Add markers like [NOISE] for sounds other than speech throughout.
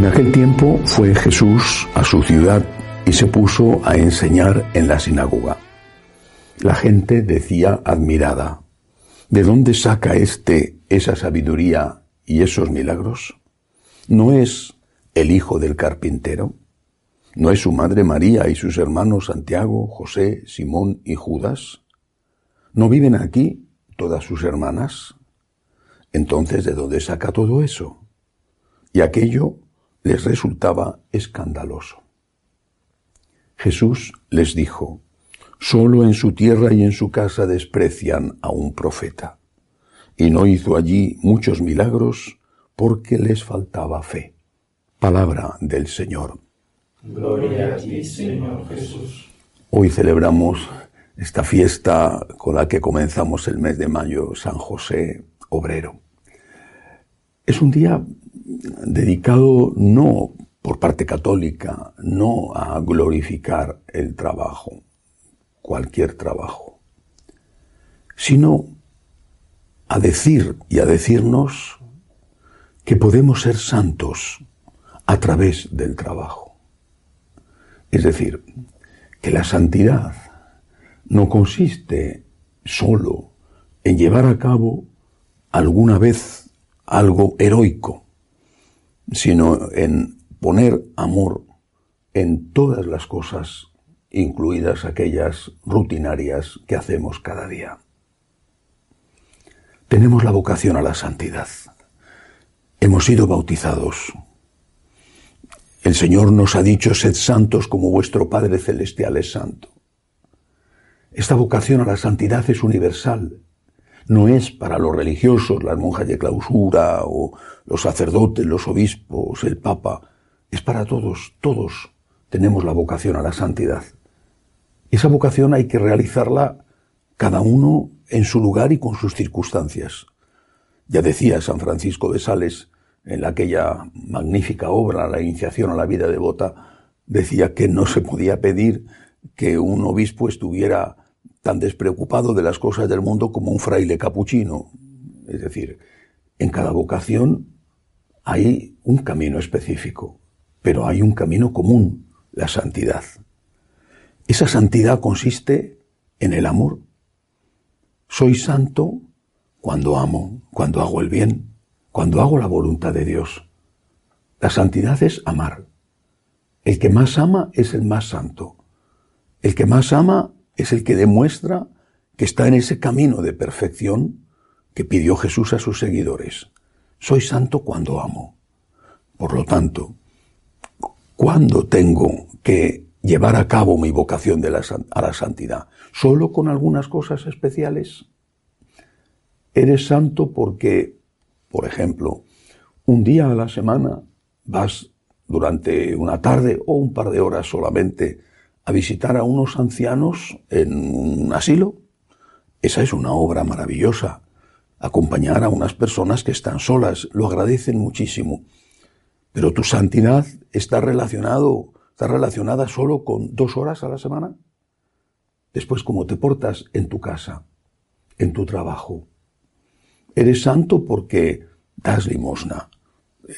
En aquel tiempo fue Jesús a su ciudad y se puso a enseñar en la sinagoga. La gente decía admirada, ¿de dónde saca éste esa sabiduría y esos milagros? ¿No es el hijo del carpintero? ¿No es su madre María y sus hermanos Santiago, José, Simón y Judas? ¿No viven aquí todas sus hermanas? Entonces, ¿de dónde saca todo eso? Y aquello les resultaba escandaloso. Jesús les dijo, Solo en su tierra y en su casa desprecian a un profeta. Y no hizo allí muchos milagros porque les faltaba fe. Palabra del Señor. Gloria a ti, Señor Jesús. Hoy celebramos esta fiesta con la que comenzamos el mes de mayo, San José Obrero. Es un día dedicado no por parte católica, no a glorificar el trabajo, cualquier trabajo, sino a decir y a decirnos que podemos ser santos a través del trabajo. Es decir, que la santidad no consiste solo en llevar a cabo alguna vez algo heroico, sino en poner amor en todas las cosas, incluidas aquellas rutinarias que hacemos cada día. Tenemos la vocación a la santidad. Hemos sido bautizados. El Señor nos ha dicho, sed santos como vuestro Padre Celestial es santo. Esta vocación a la santidad es universal no es para los religiosos, las monjas de clausura o los sacerdotes, los obispos, el papa, es para todos, todos tenemos la vocación a la santidad. Esa vocación hay que realizarla cada uno en su lugar y con sus circunstancias. Ya decía San Francisco de Sales en aquella magnífica obra, La iniciación a la vida devota, decía que no se podía pedir que un obispo estuviera tan despreocupado de las cosas del mundo como un fraile capuchino. Es decir, en cada vocación hay un camino específico, pero hay un camino común, la santidad. Esa santidad consiste en el amor. Soy santo cuando amo, cuando hago el bien, cuando hago la voluntad de Dios. La santidad es amar. El que más ama es el más santo. El que más ama es el que demuestra que está en ese camino de perfección que pidió Jesús a sus seguidores. Soy santo cuando amo. Por lo tanto, ¿cuándo tengo que llevar a cabo mi vocación de la, a la santidad? ¿Solo con algunas cosas especiales? Eres santo porque, por ejemplo, un día a la semana vas durante una tarde o un par de horas solamente visitar a unos ancianos en un asilo. Esa es una obra maravillosa. Acompañar a unas personas que están solas, lo agradecen muchísimo. Pero tu santidad está relacionado, está relacionada solo con dos horas a la semana. Después, cómo te portas en tu casa, en tu trabajo. Eres santo porque das limosna.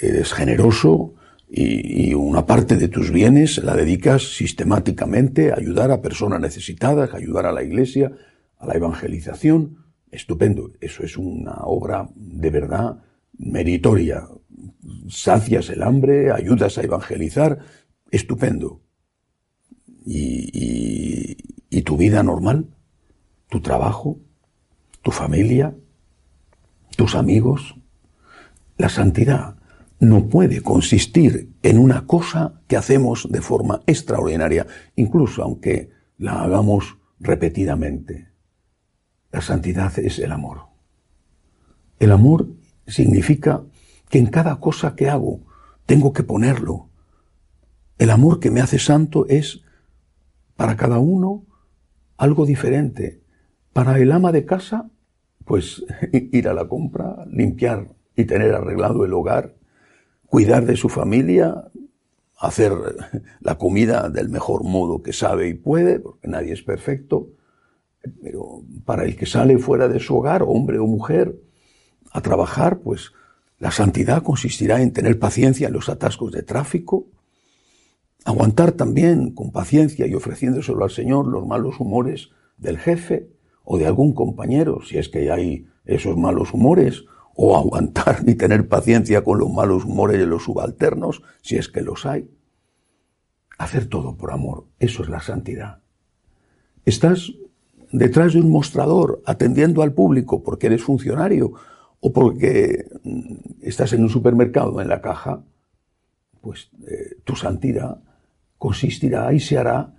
Eres generoso, y, una parte de tus bienes la dedicas sistemáticamente a ayudar a personas necesitadas, a ayudar a la iglesia, a la evangelización. Estupendo. Eso es una obra de verdad meritoria. Sacias el hambre, ayudas a evangelizar. Estupendo. y, y tu vida normal, tu trabajo, tu familia, tus amigos, la santidad no puede consistir en una cosa que hacemos de forma extraordinaria, incluso aunque la hagamos repetidamente. La santidad es el amor. El amor significa que en cada cosa que hago tengo que ponerlo. El amor que me hace santo es para cada uno algo diferente. Para el ama de casa, pues [LAUGHS] ir a la compra, limpiar y tener arreglado el hogar, cuidar de su familia, hacer la comida del mejor modo que sabe y puede, porque nadie es perfecto, pero para el que sale fuera de su hogar, hombre o mujer, a trabajar, pues la santidad consistirá en tener paciencia en los atascos de tráfico, aguantar también con paciencia y ofreciéndoselo al Señor los malos humores del jefe o de algún compañero, si es que hay esos malos humores, o aguantar [LAUGHS] y tener paciencia con los malos humores de los subalternos, si es que los hay. Hacer todo por amor, eso es la santidad. Estás detrás de un mostrador atendiendo al público porque eres funcionario o porque mm, estás en un supermercado en la caja, pues eh, tu santidad consistirá y se hará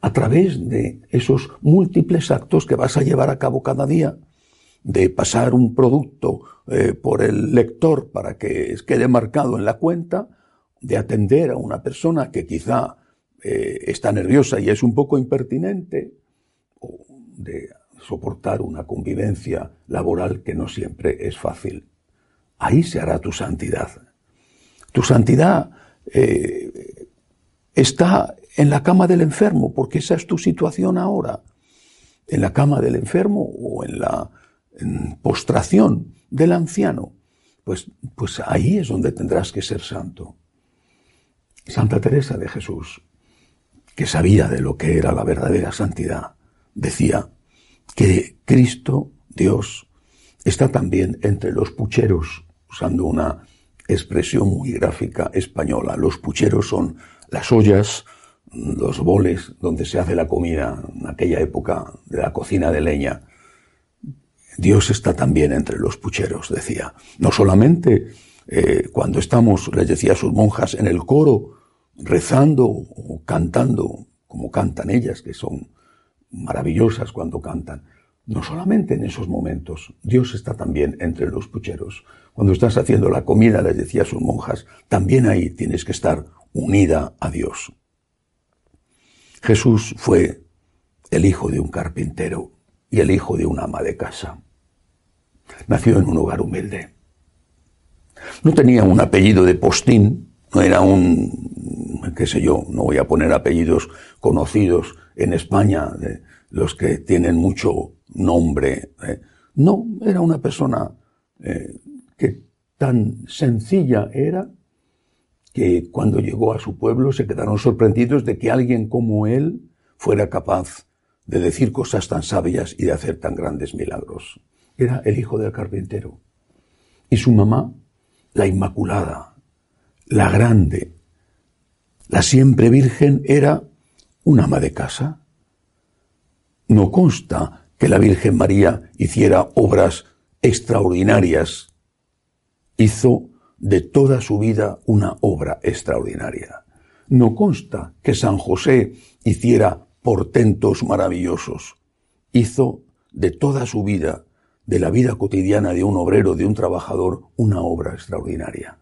a través de esos múltiples actos que vas a llevar a cabo cada día de pasar un producto eh, por el lector para que quede marcado en la cuenta, de atender a una persona que quizá eh, está nerviosa y es un poco impertinente, o de soportar una convivencia laboral que no siempre es fácil. Ahí se hará tu santidad. Tu santidad eh, está en la cama del enfermo, porque esa es tu situación ahora. En la cama del enfermo o en la postración del anciano, pues, pues ahí es donde tendrás que ser santo. Santa Teresa de Jesús, que sabía de lo que era la verdadera santidad, decía que Cristo, Dios, está también entre los pucheros, usando una expresión muy gráfica española. Los pucheros son las ollas, los boles donde se hace la comida en aquella época de la cocina de leña. Dios está también entre los pucheros, decía. No solamente eh, cuando estamos, les decía a sus monjas, en el coro, rezando o cantando, como cantan ellas, que son maravillosas cuando cantan. No solamente en esos momentos, Dios está también entre los pucheros. Cuando estás haciendo la comida, les decía a sus monjas, también ahí tienes que estar unida a Dios. Jesús fue el hijo de un carpintero y el hijo de un ama de casa. Nació en un hogar humilde. No tenía un apellido de postín, no era un, qué sé yo, no voy a poner apellidos conocidos en España, de los que tienen mucho nombre. ¿eh? No, era una persona eh, que tan sencilla era que cuando llegó a su pueblo se quedaron sorprendidos de que alguien como él fuera capaz de decir cosas tan sabias y de hacer tan grandes milagros era el hijo del carpintero. Y su mamá, la Inmaculada, la grande, la siempre virgen, era un ama de casa. No consta que la Virgen María hiciera obras extraordinarias. Hizo de toda su vida una obra extraordinaria. No consta que San José hiciera portentos maravillosos. Hizo de toda su vida de la vida cotidiana de un obrero, de un trabajador, una obra extraordinaria.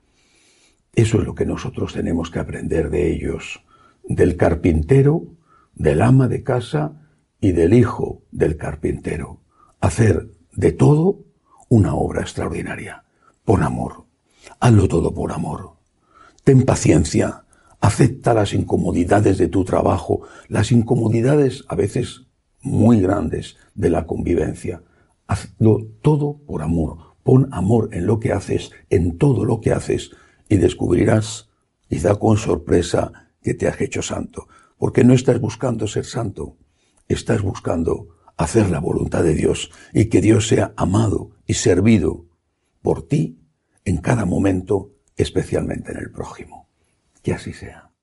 Eso es lo que nosotros tenemos que aprender de ellos, del carpintero, del ama de casa y del hijo del carpintero. Hacer de todo una obra extraordinaria, por amor. Hazlo todo por amor. Ten paciencia, acepta las incomodidades de tu trabajo, las incomodidades a veces muy grandes de la convivencia Hazlo todo por amor. Pon amor en lo que haces, en todo lo que haces, y descubrirás, quizá con sorpresa, que te has hecho santo. Porque no estás buscando ser santo, estás buscando hacer la voluntad de Dios y que Dios sea amado y servido por ti en cada momento, especialmente en el prójimo. Que así sea.